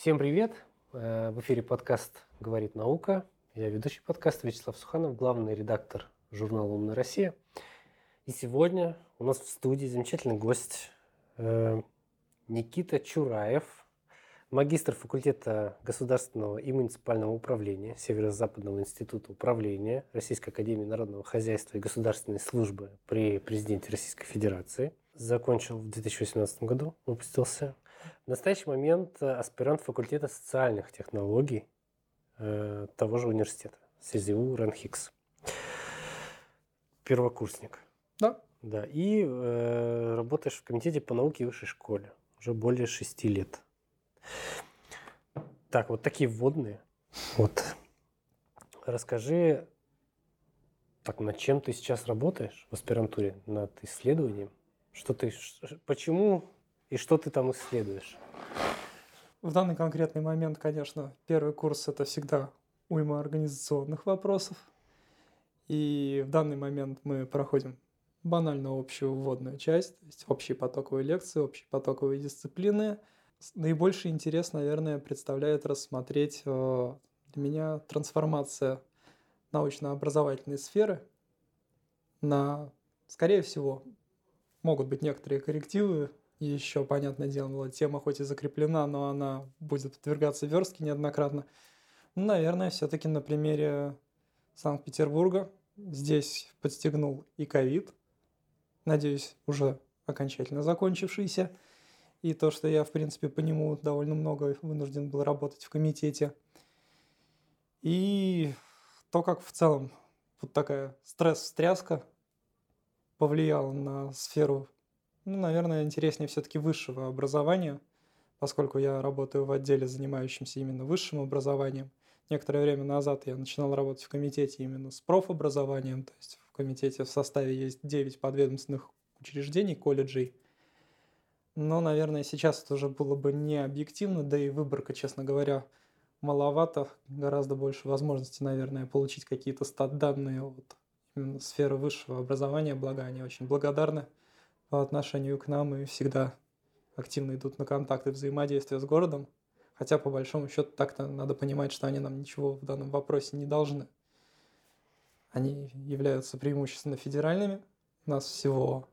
Всем привет! Э, в эфире подкаст «Говорит наука». Я ведущий подкаста Вячеслав Суханов, главный редактор журнала «Умная Россия». И сегодня у нас в студии замечательный гость э, Никита Чураев, магистр факультета государственного и муниципального управления Северо-Западного института управления Российской академии народного хозяйства и государственной службы при президенте Российской Федерации. Закончил в 2018 году, выпустился. В настоящий момент аспирант факультета социальных технологий э, того же университета, СЗУ РАНХИКС. Первокурсник. Да. Да, и э, работаешь в комитете по науке и высшей школе уже более шести лет. Так, вот такие вводные. Вот. Расскажи, так, над чем ты сейчас работаешь в аспирантуре? Над исследованием? Что ты, почему и что ты там исследуешь? В данный конкретный момент, конечно, первый курс это всегда уйма организационных вопросов. И в данный момент мы проходим банально общую вводную часть, то есть общие потоковые лекции, общие потоковые дисциплины. Наибольший интерес, наверное, представляет рассмотреть э, для меня трансформация научно-образовательной сферы на, скорее всего, могут быть некоторые коррективы. Еще, понятное дело, тема хоть и закреплена, но она будет подвергаться верстке неоднократно. Ну, наверное, все-таки на примере Санкт-Петербурга здесь подстегнул и ковид, надеюсь, уже окончательно закончившийся. И то, что я, в принципе, по нему довольно много вынужден был работать в комитете. И то, как в целом вот такая стресс-стряска повлияла на сферу, ну, наверное, интереснее все-таки высшего образования, поскольку я работаю в отделе, занимающемся именно высшим образованием. Некоторое время назад я начинал работать в комитете именно с профобразованием, то есть в комитете в составе есть 9 подведомственных учреждений, колледжей. Но, наверное, сейчас это уже было бы не объективно, да и выборка, честно говоря, маловато. Гораздо больше возможностей, наверное, получить какие-то стат-данные от именно сферы высшего образования, благо они очень благодарны по отношению к нам и всегда активно идут на контакты взаимодействия с городом. Хотя, по большому счету, так-то надо понимать, что они нам ничего в данном вопросе не должны. Они являются преимущественно федеральными. У нас всего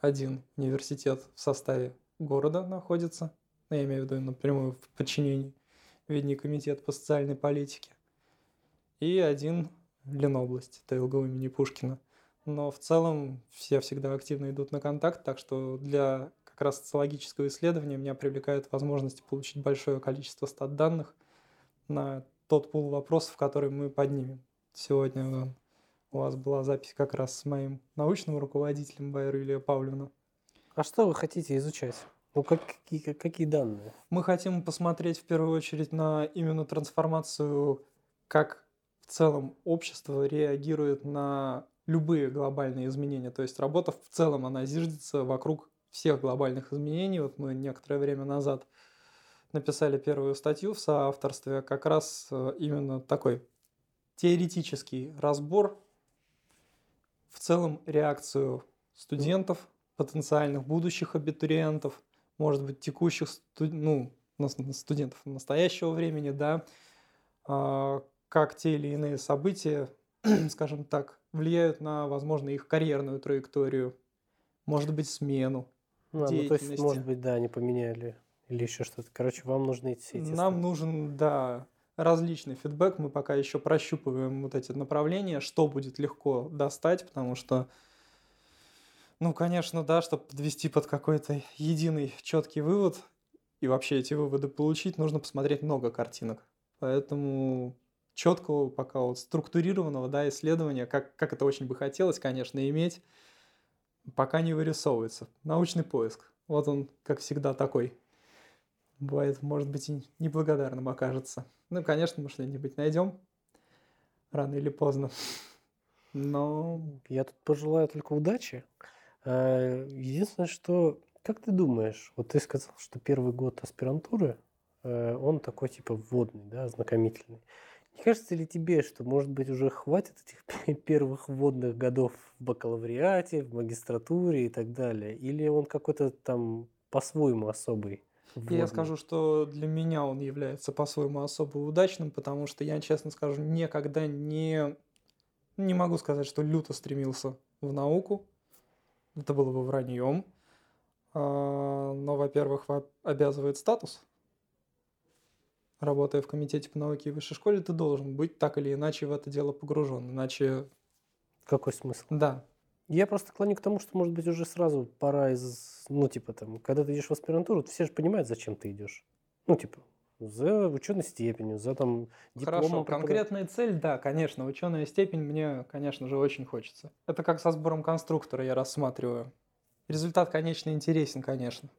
один университет в составе города находится. Ну, я имею в виду напрямую в подчинении Видный комитет по социальной политике. И один Ленобласть, ТЛГУ имени Пушкина. Но в целом все всегда активно идут на контакт, так что для как раз социологического исследования меня привлекает возможность получить большое количество стат-данных на тот пул вопросов, который мы поднимем. Сегодня у вас была запись как раз с моим научным руководителем Байру Илья Павловна. А что вы хотите изучать? Ну, как, какие, какие данные? Мы хотим посмотреть в первую очередь на именно трансформацию, как в целом общество реагирует на любые глобальные изменения. То есть работа в целом, она зиждется вокруг всех глобальных изменений. Вот мы некоторое время назад написали первую статью в соавторстве, как раз э, именно такой теоретический разбор, в целом реакцию студентов, потенциальных будущих абитуриентов, может быть, текущих студ... ну, студентов настоящего времени, да, а, как те или иные события, скажем так, влияют на, возможно, их карьерную траекторию, может быть, смену. Ну, ну, то есть, может быть, да, они поменяли или еще что-то. Короче, вам нужны эти все Нам нужен, да, различный фидбэк. Мы пока еще прощупываем вот эти направления, что будет легко достать, потому что, ну, конечно, да, чтобы подвести под какой-то единый четкий вывод и вообще эти выводы получить, нужно посмотреть много картинок. Поэтому четкого, пока вот структурированного да, исследования, как, как это очень бы хотелось, конечно, иметь, пока не вырисовывается. Научный поиск. Вот он, как всегда, такой. Бывает, может быть, и неблагодарным окажется. Ну, конечно, мы что-нибудь найдем рано или поздно. Но... Я тут пожелаю только удачи. А, единственное, что... Как ты думаешь, вот ты сказал, что первый год аспирантуры, э, он такой типа вводный, да, ознакомительный. Не кажется ли тебе, что, может быть, уже хватит этих первых вводных годов в бакалавриате, в магистратуре и так далее? Или он какой-то там по-своему особый? Я скажу, что для меня он является по-своему особо удачным, потому что я, честно скажу, никогда не, не могу сказать, что люто стремился в науку. Это было бы враньем. А, но, во-первых, обязывает статус. Работая в комитете по науке и высшей школе, ты должен быть так или иначе в это дело погружен. Иначе... Какой смысл? Да. Я просто клоню к тому, что, может быть, уже сразу пора из... Ну, типа, там, когда ты идешь в аспирантуру, все же понимают, зачем ты идешь. Ну, типа, за ученой степенью, за там дипломом. Хорошо, конкретная цель, да, конечно, ученая степень мне, конечно же, очень хочется. Это как со сбором конструктора я рассматриваю. Результат, конечно, интересен, конечно,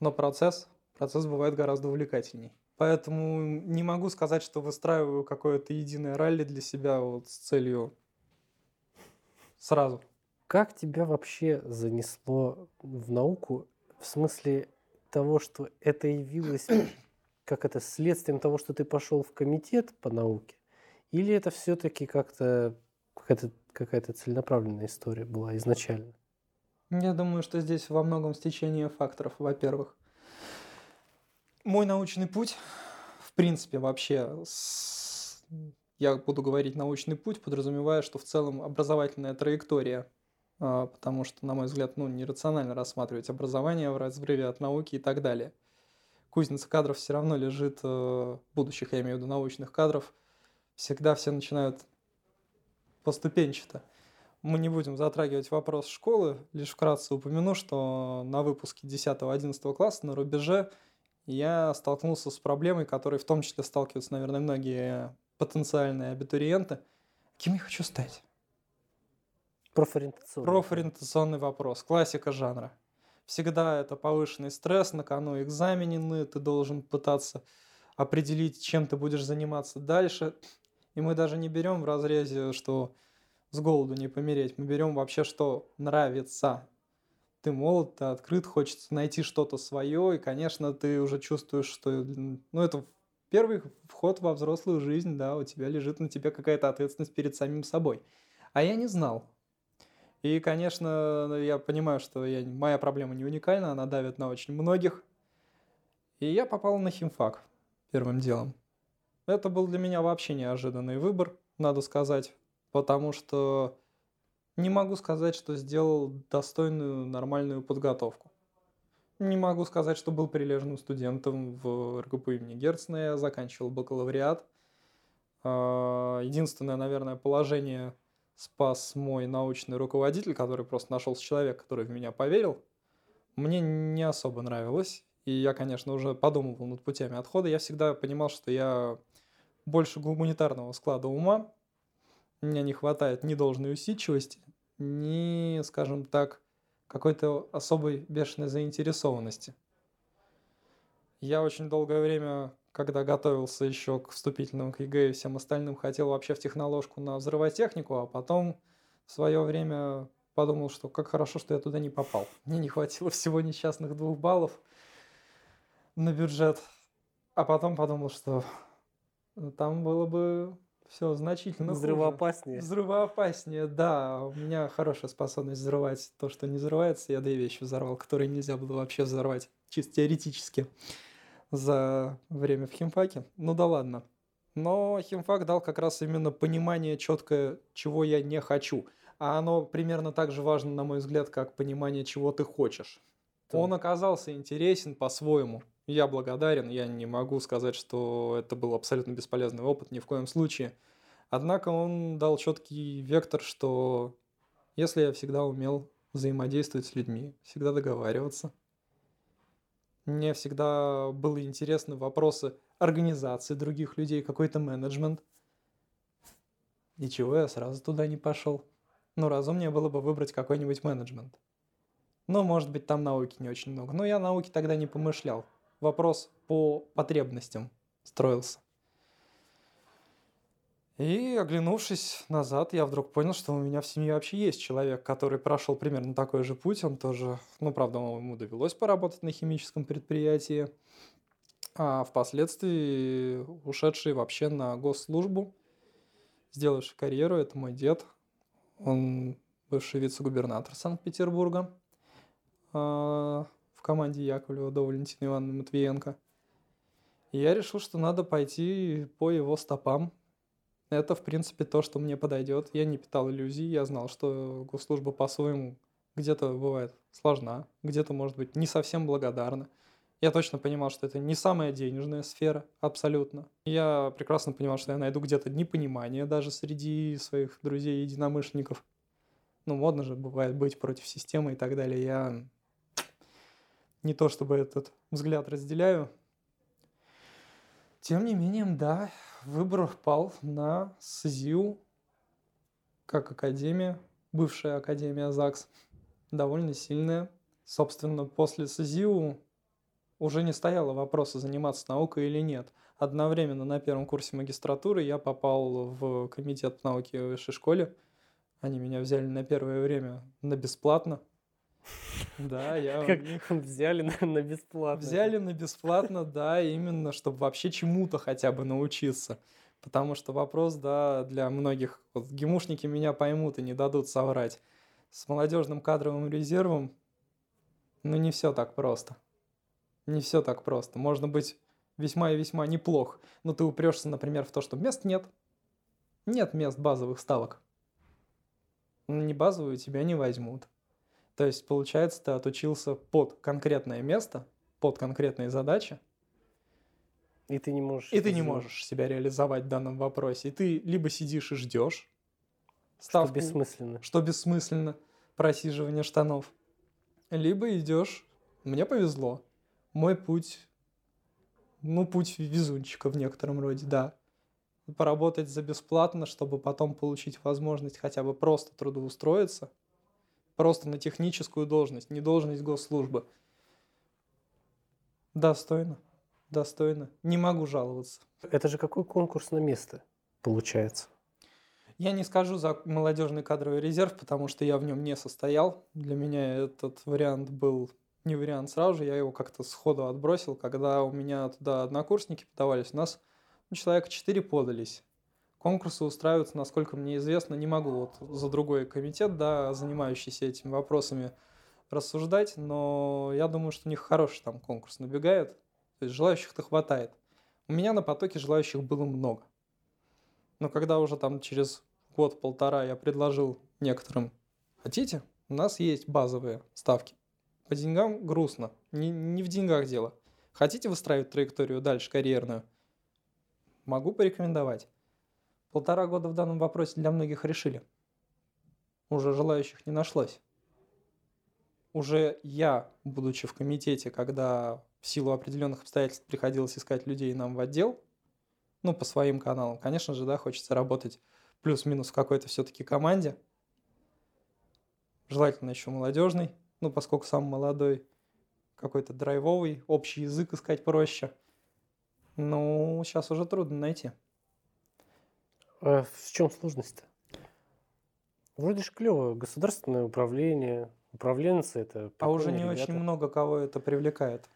но процесс, процесс бывает гораздо увлекательней. Поэтому не могу сказать, что выстраиваю какое-то единое ралли для себя вот с целью сразу. Как тебя вообще занесло в науку в смысле того, что это явилось как это следствием того, что ты пошел в комитет по науке, или это все-таки как-то какая-то, какая-то целенаправленная история была изначально? Я думаю, что здесь во многом стечение факторов. Во-первых, мой научный путь, в принципе, вообще, с... я буду говорить научный путь, подразумевая, что в целом образовательная траектория, а, потому что, на мой взгляд, ну, нерационально рассматривать образование в разрыве от науки и так далее – кузница кадров все равно лежит, э, будущих, я имею в виду научных кадров, всегда все начинают поступенчато. Мы не будем затрагивать вопрос школы, лишь вкратце упомяну, что на выпуске 10-11 класса на рубеже я столкнулся с проблемой, которой в том числе сталкиваются, наверное, многие потенциальные абитуриенты. Кем я хочу стать? Профориентационный. Профориентационный вопрос, классика жанра. Всегда это повышенный стресс, на кону экзамены, ты должен пытаться определить, чем ты будешь заниматься дальше. И мы даже не берем в разрезе, что с голоду не помереть. Мы берем вообще, что нравится. Ты молод, ты открыт, хочется найти что-то свое, и, конечно, ты уже чувствуешь, что ну, это первый вход во взрослую жизнь, да, у тебя лежит на тебе какая-то ответственность перед самим собой. А я не знал. И, конечно, я понимаю, что я, моя проблема не уникальна, она давит на очень многих. И я попал на химфак первым делом. Это был для меня вообще неожиданный выбор, надо сказать, потому что не могу сказать, что сделал достойную, нормальную подготовку. Не могу сказать, что был прилежным студентом в РГПУ имени Герцена, я заканчивал бакалавриат. А, единственное, наверное, положение спас мой научный руководитель, который просто нашелся человек, который в меня поверил, мне не особо нравилось. И я, конечно, уже подумывал над путями отхода. Я всегда понимал, что я больше гуманитарного склада ума. Мне не хватает ни должной усидчивости, ни, скажем так, какой-то особой бешеной заинтересованности. Я очень долгое время когда готовился еще к вступительным к ЕГЭ и всем остальным, хотел вообще в техноложку на взрывотехнику, а потом в свое время подумал, что как хорошо, что я туда не попал. Мне не хватило всего несчастных двух баллов на бюджет. А потом подумал, что там было бы все значительно Взрывоопаснее. Хуже. Взрывоопаснее, да. У меня хорошая способность взрывать то, что не взрывается. Я две вещи взорвал, которые нельзя было вообще взорвать, чисто теоретически за время в химфаке. Ну да ладно. Но химфак дал как раз именно понимание четкое, чего я не хочу. А оно примерно так же важно, на мой взгляд, как понимание, чего ты хочешь. Да. Он оказался интересен по-своему. Я благодарен, я не могу сказать, что это был абсолютно бесполезный опыт, ни в коем случае. Однако он дал четкий вектор, что если я всегда умел взаимодействовать с людьми, всегда договариваться, мне всегда были интересны вопросы организации других людей, какой-то менеджмент. Ничего, я сразу туда не пошел. Ну, разумнее было бы выбрать какой-нибудь менеджмент. Ну, может быть, там науки не очень много. Но я науки тогда не помышлял. Вопрос по потребностям строился. И оглянувшись назад, я вдруг понял, что у меня в семье вообще есть человек, который прошел примерно такой же путь. Он тоже, ну, правда, ему довелось поработать на химическом предприятии, а впоследствии ушедший вообще на госслужбу, сделавший карьеру, это мой дед. Он бывший вице-губернатор Санкт-Петербурга. В команде Яковлева до Валентины Ивановны Матвиенко. И я решил, что надо пойти по его стопам. Это, в принципе, то, что мне подойдет. Я не питал иллюзий, я знал, что госслужба по-своему где-то бывает сложна, где-то, может быть, не совсем благодарна. Я точно понимал, что это не самая денежная сфера, абсолютно. Я прекрасно понимал, что я найду где-то непонимание даже среди своих друзей-единомышленников. Ну, модно же бывает быть против системы и так далее. Я не то чтобы этот взгляд разделяю. Тем не менее, да, выбор пал на СЗИУ как академия, бывшая академия ЗАГС, довольно сильная. Собственно, после СЗИУ уже не стояло вопроса, заниматься наукой или нет. Одновременно на первом курсе магистратуры я попал в комитет науки в высшей школе. Они меня взяли на первое время на бесплатно. Да, я как взяли на, на бесплатно. Взяли на бесплатно, да, именно, чтобы вообще чему-то хотя бы научиться. Потому что вопрос, да, для многих, вот гимушники меня поймут и не дадут соврать. С молодежным кадровым резервом, ну, не все так просто. Не все так просто. Можно быть весьма и весьма неплох, но ты упрешься, например, в то, что мест нет. Нет мест базовых ставок. Не базовую тебя не возьмут. То есть, получается, ты отучился под конкретное место, под конкретные задачи. И ты не можешь. И ты не можешь себя реализовать в данном вопросе. И ты либо сидишь и ждешь. Ставку, что бессмысленно. Что бессмысленно. Просиживание штанов. Либо идешь. Мне повезло мой путь, ну, путь везунчика в некотором роде, да. Поработать за бесплатно, чтобы потом получить возможность хотя бы просто трудоустроиться, просто на техническую должность, не должность госслужбы. Достойно, достойно. Не могу жаловаться. Это же какой конкурс на место получается? Я не скажу за молодежный кадровый резерв, потому что я в нем не состоял. Для меня этот вариант был не вариант сразу же, я его как-то сходу отбросил, когда у меня туда однокурсники подавались, у нас ну, человека четыре подались. Конкурсы устраиваются, насколько мне известно, не могу вот за другой комитет, да, занимающийся этими вопросами, рассуждать, но я думаю, что у них хороший там конкурс набегает, то есть желающих-то хватает. У меня на потоке желающих было много. Но когда уже там через год-полтора я предложил некоторым, хотите, у нас есть базовые ставки, по деньгам грустно. Не, не в деньгах дело. Хотите выстраивать траекторию дальше карьерную? Могу порекомендовать. Полтора года в данном вопросе для многих решили. Уже желающих не нашлось. Уже я, будучи в комитете, когда в силу определенных обстоятельств приходилось искать людей нам в отдел, ну, по своим каналам, конечно же, да, хочется работать плюс-минус в какой-то все-таки команде. Желательно еще молодежный, ну, поскольку сам молодой, какой-то драйвовый, общий язык искать проще. Ну, сейчас уже трудно найти. А в чем сложность-то? Вроде же клево, государственное управление, управленцы это... А уже не ребята. очень много кого это привлекает.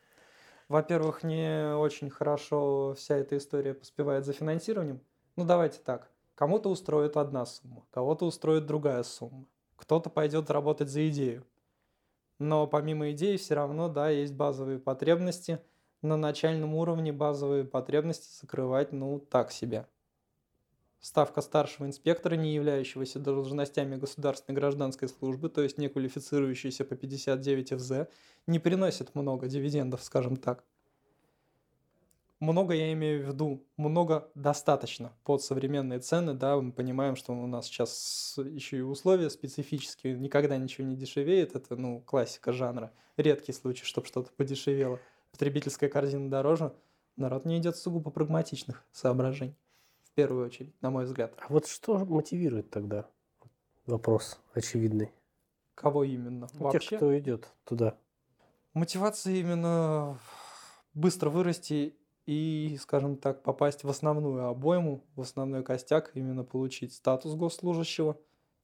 Во-первых, не очень хорошо вся эта история поспевает за финансированием. Ну, давайте так. Кому-то устроит одна сумма, кого-то устроит другая сумма. Кто-то пойдет работать за идею. Но помимо идей все равно, да, есть базовые потребности. На начальном уровне базовые потребности закрывать, ну, так себе. Ставка старшего инспектора, не являющегося должностями государственной гражданской службы, то есть не квалифицирующийся по 59 ФЗ, не приносит много дивидендов, скажем так. Много я имею в виду, много достаточно под современные цены, да, мы понимаем, что у нас сейчас еще и условия специфические, никогда ничего не дешевеет, это, ну, классика жанра, редкий случай, чтобы что-то подешевело. Потребительская корзина дороже, народ не идет сугубо прагматичных соображений, в первую очередь, на мой взгляд. А вот что мотивирует тогда? Вопрос очевидный. Кого именно? Ну, Вообще? Тех, кто идет туда. Мотивация именно быстро вырасти и, скажем так, попасть в основную обойму, в основной костяк, именно получить статус госслужащего.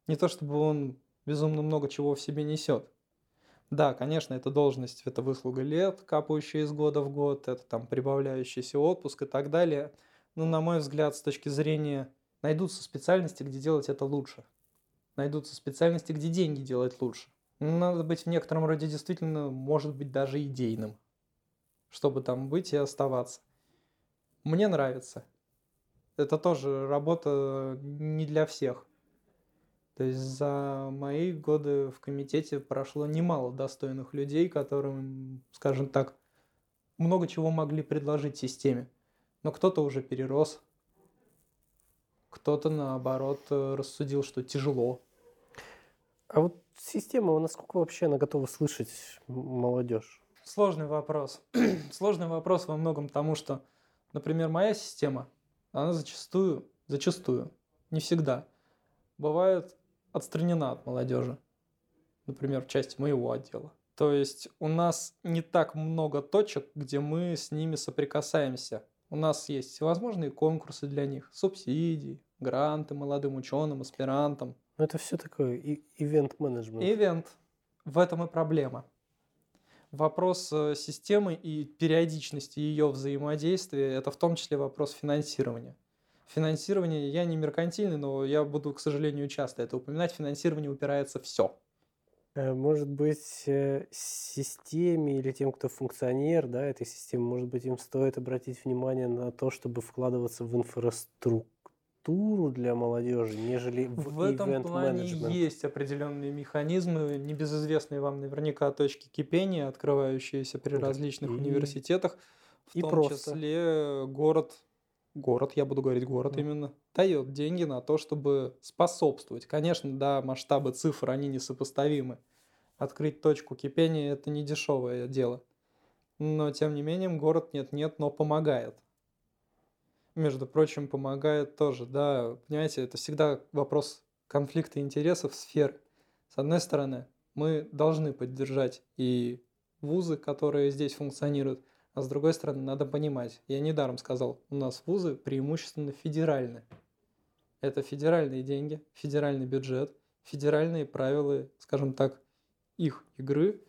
Не то чтобы он безумно много чего в себе несет. Да, конечно, это должность, это выслуга лет, капающая из года в год, это там прибавляющийся отпуск и так далее. Но, на мой взгляд, с точки зрения, найдутся специальности, где делать это лучше. Найдутся специальности, где деньги делать лучше. Надо быть в некотором роде действительно, может быть, даже идейным, чтобы там быть и оставаться. Мне нравится. Это тоже работа не для всех. То есть за мои годы в комитете прошло немало достойных людей, которым, скажем так, много чего могли предложить системе. Но кто-то уже перерос, кто-то, наоборот, рассудил, что тяжело. А вот система, насколько вообще она готова слышать молодежь? Сложный вопрос. Сложный вопрос во многом тому, что, например, моя система, она зачастую, зачастую, не всегда, бывает отстранена от молодежи. Например, в части моего отдела. То есть у нас не так много точек, где мы с ними соприкасаемся. У нас есть всевозможные конкурсы для них, субсидии, гранты молодым ученым, аспирантам. Но это все такое ивент-менеджмент. Ивент. В этом и проблема. Вопрос э, системы и периодичности ее взаимодействия – это в том числе вопрос финансирования. Финансирование, я не меркантильный, но я буду, к сожалению, часто это упоминать, финансирование упирается все. Э, может быть, э, системе или тем, кто функционер да, этой системы, может быть, им стоит обратить внимание на то, чтобы вкладываться в инфраструктуру для молодежи, нежели в, в этом плане есть определенные механизмы, небезызвестные вам наверняка точки кипения, открывающиеся при да. различных и... университетах, в и том просто. числе город город, я буду говорить город mm. именно, дает деньги на то, чтобы способствовать. Конечно, да, масштабы цифр, они несопоставимы. Открыть точку кипения – это не дешевое дело. Но, тем не менее, город нет-нет, но помогает. Между прочим, помогает тоже, да, понимаете, это всегда вопрос конфликта интересов сфер. С одной стороны, мы должны поддержать и вузы, которые здесь функционируют, а с другой стороны, надо понимать, я недаром сказал, у нас вузы преимущественно федеральны. Это федеральные деньги, федеральный бюджет, федеральные правила, скажем так, их игры.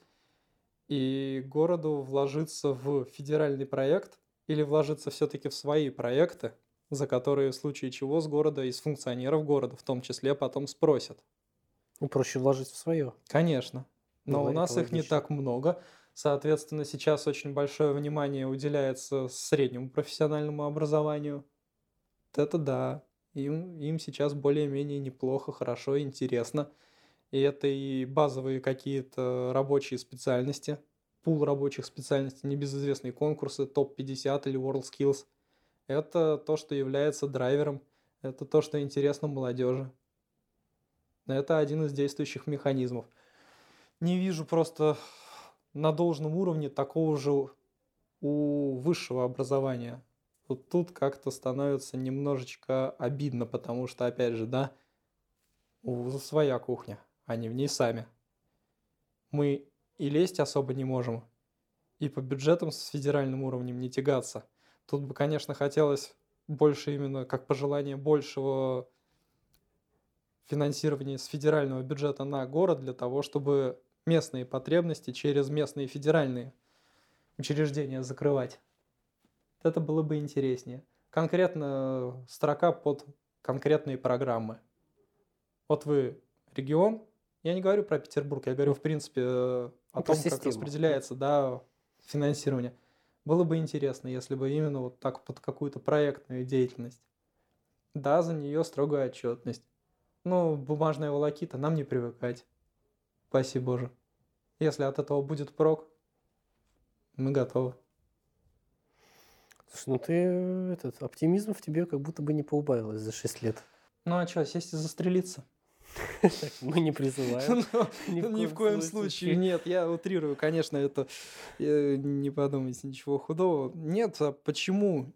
И городу вложиться в федеральный проект или вложиться все-таки в свои проекты, за которые в случае чего с города, из функционеров города в том числе потом спросят. Ну, проще вложить в свое. Конечно. Но ну, у нас их не так много. Соответственно, сейчас очень большое внимание уделяется среднему профессиональному образованию. Это да. Им, им сейчас более-менее неплохо, хорошо, интересно. И это и базовые какие-то рабочие специальности, пул рабочих специальностей, небезызвестные конкурсы, топ-50 или WorldSkills. Это то, что является драйвером, это то, что интересно молодежи. Это один из действующих механизмов. Не вижу просто на должном уровне такого же у высшего образования. Вот тут как-то становится немножечко обидно, потому что, опять же, да, у вуза своя кухня, они в ней сами. Мы и лезть особо не можем, и по бюджетам с федеральным уровнем не тягаться. Тут бы, конечно, хотелось больше именно как пожелание большего финансирования с федерального бюджета на город для того, чтобы местные потребности через местные федеральные учреждения закрывать. Это было бы интереснее. Конкретно строка под конкретные программы. Вот вы регион, я не говорю про Петербург, я говорю в принципе о ну, том, систему. как распределяется да, финансирование. Было бы интересно, если бы именно вот так под какую-то проектную деятельность. Да, за нее строгая отчетность. Но бумажная волокита нам не привыкать. Спасибо Боже. Если от этого будет прок, мы готовы. Слушай, ну ты этот оптимизм в тебе как будто бы не поубавилось за 6 лет. Ну а что, сесть и застрелиться? Мы не призываем. Ну, ни в коем случае. Нет, я утрирую, конечно, это не подумайте ничего худого. Нет, а почему?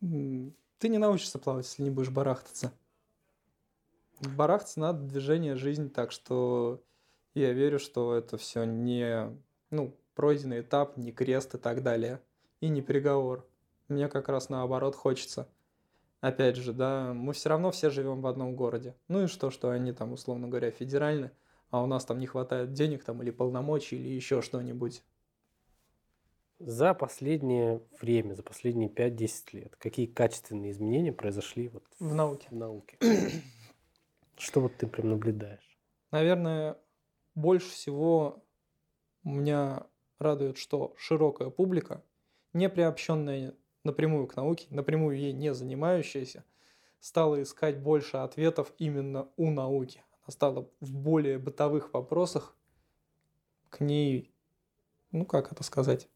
Ты не научишься плавать, если не будешь барахтаться. Барахтаться надо движение, жизнь, так что я верю, что это все не ну, пройденный этап, не крест и так далее. И не приговор. Мне как раз наоборот хочется. Опять же, да, мы все равно все живем в одном городе. Ну и что, что они там, условно говоря, федеральны, а у нас там не хватает денег там или полномочий, или еще что-нибудь. За последнее время, за последние 5-10 лет, какие качественные изменения произошли вот в, в науке? В науке. Что вот ты прям наблюдаешь? Наверное, больше всего меня радует, что широкая публика, не приобщенная напрямую к науке, напрямую ей не занимающаяся, стала искать больше ответов именно у науки. Она стала в более бытовых вопросах к ней, ну как это сказать,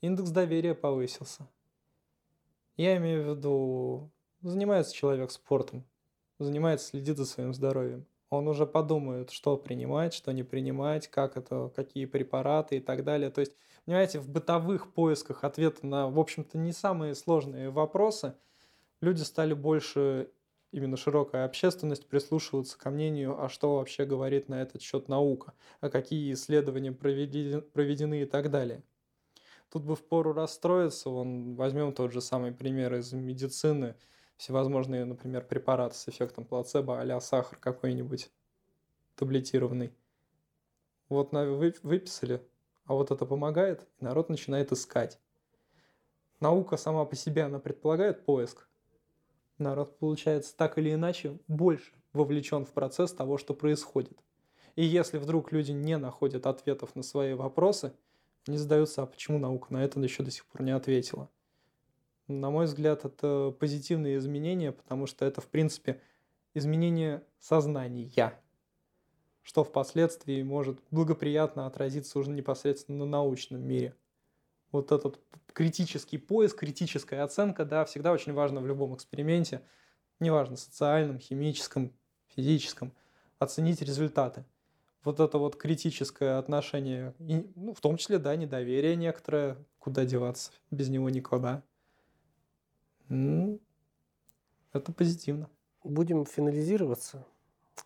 индекс доверия повысился. Я имею в виду, занимается человек спортом, занимается, следит за своим здоровьем. Он уже подумает, что принимать, что не принимать, как это, какие препараты и так далее. То есть, понимаете, в бытовых поисках ответа на, в общем-то, не самые сложные вопросы люди стали больше именно широкая общественность прислушиваться ко мнению, а что вообще говорит на этот счет наука, а какие исследования проведены, проведены и так далее. Тут бы впору расстроиться, вон, возьмем тот же самый пример из медицины, всевозможные, например, препараты с эффектом плацебо, а сахар какой-нибудь таблетированный. Вот выписали, а вот это помогает, и народ начинает искать. Наука сама по себе, она предполагает поиск. Народ, получается, так или иначе больше вовлечен в процесс того, что происходит. И если вдруг люди не находят ответов на свои вопросы – не задаются, а почему наука на это еще до сих пор не ответила. На мой взгляд, это позитивные изменения, потому что это, в принципе, изменение сознания, что впоследствии может благоприятно отразиться уже непосредственно на научном мире. Вот этот критический поиск, критическая оценка, да, всегда очень важно в любом эксперименте, неважно, социальном, химическом, физическом, оценить результаты вот это вот критическое отношение, и, ну, в том числе, да, недоверие некоторое, куда деваться, без него никуда. Ну, это позитивно. Будем финализироваться.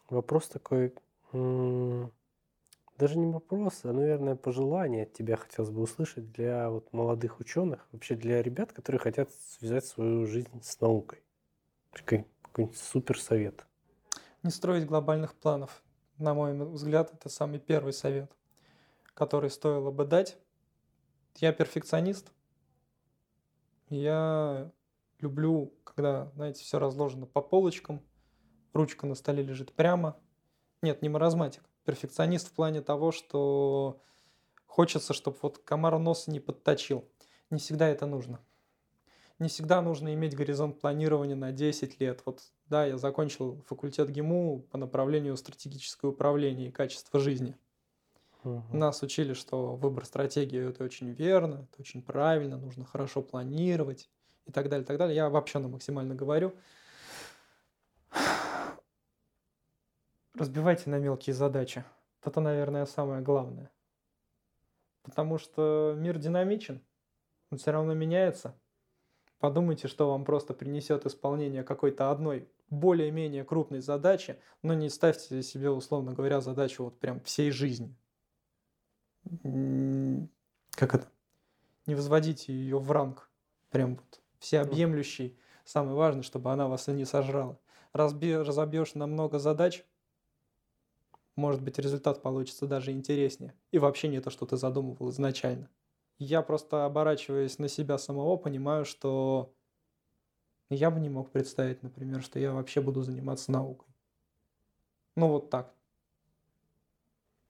Вопрос такой, даже не вопрос, а, наверное, пожелание от тебя хотелось бы услышать для вот молодых ученых, вообще для ребят, которые хотят связать свою жизнь с наукой. Какой-нибудь супер совет. Не строить глобальных планов на мой взгляд, это самый первый совет, который стоило бы дать. Я перфекционист. Я люблю, когда, знаете, все разложено по полочкам, ручка на столе лежит прямо. Нет, не маразматик. Перфекционист в плане того, что хочется, чтобы вот комар носа не подточил. Не всегда это нужно не всегда нужно иметь горизонт планирования на 10 лет. Вот, да, я закончил факультет ГИМУ по направлению стратегическое управление и качество жизни. Угу. Нас учили, что выбор стратегии это очень верно, это очень правильно, нужно хорошо планировать и так далее, и так далее. Я обобщенно максимально говорю. Разбивайте на мелкие задачи. Это, наверное, самое главное. Потому что мир динамичен, он все равно меняется – Подумайте, что вам просто принесет исполнение какой-то одной более-менее крупной задачи, но не ставьте себе, условно говоря, задачу вот прям всей жизни. Как это? Не возводите ее в ранг, прям вот всеобъемлющий. Самое важное, чтобы она вас и не сожрала. Разби, разобьешь на много задач, может быть, результат получится даже интереснее. И вообще не то, что ты задумывал изначально я просто оборачиваясь на себя самого, понимаю, что я бы не мог представить, например, что я вообще буду заниматься наукой. Ну вот так.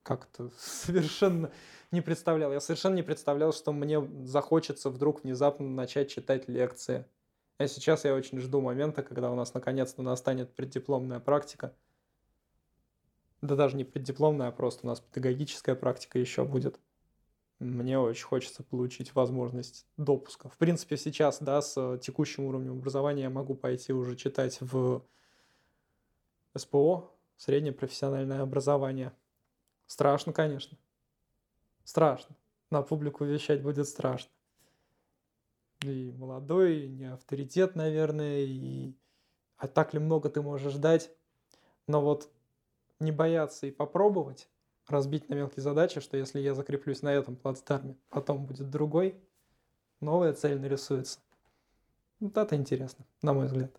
Как-то совершенно не представлял. Я совершенно не представлял, что мне захочется вдруг внезапно начать читать лекции. А сейчас я очень жду момента, когда у нас наконец-то настанет преддипломная практика. Да даже не преддипломная, а просто у нас педагогическая практика еще будет мне очень хочется получить возможность допуска. В принципе, сейчас, да, с текущим уровнем образования я могу пойти уже читать в СПО, среднее профессиональное образование. Страшно, конечно. Страшно. На публику вещать будет страшно. И молодой, и не авторитет, наверное, и а так ли много ты можешь ждать. Но вот не бояться и попробовать, разбить на мелкие задачи, что если я закреплюсь на этом плацдарме, потом будет другой, новая цель нарисуется. Вот это интересно, на мой взгляд.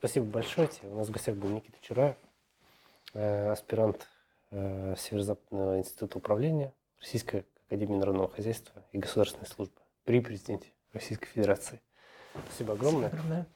Спасибо большое тебе. У нас в гостях был Никита Чураев, э, аспирант э, Северо-Западного института управления Российской Академии народного хозяйства и государственной службы при президенте Российской Федерации. Спасибо огромное. Спасибо огромное.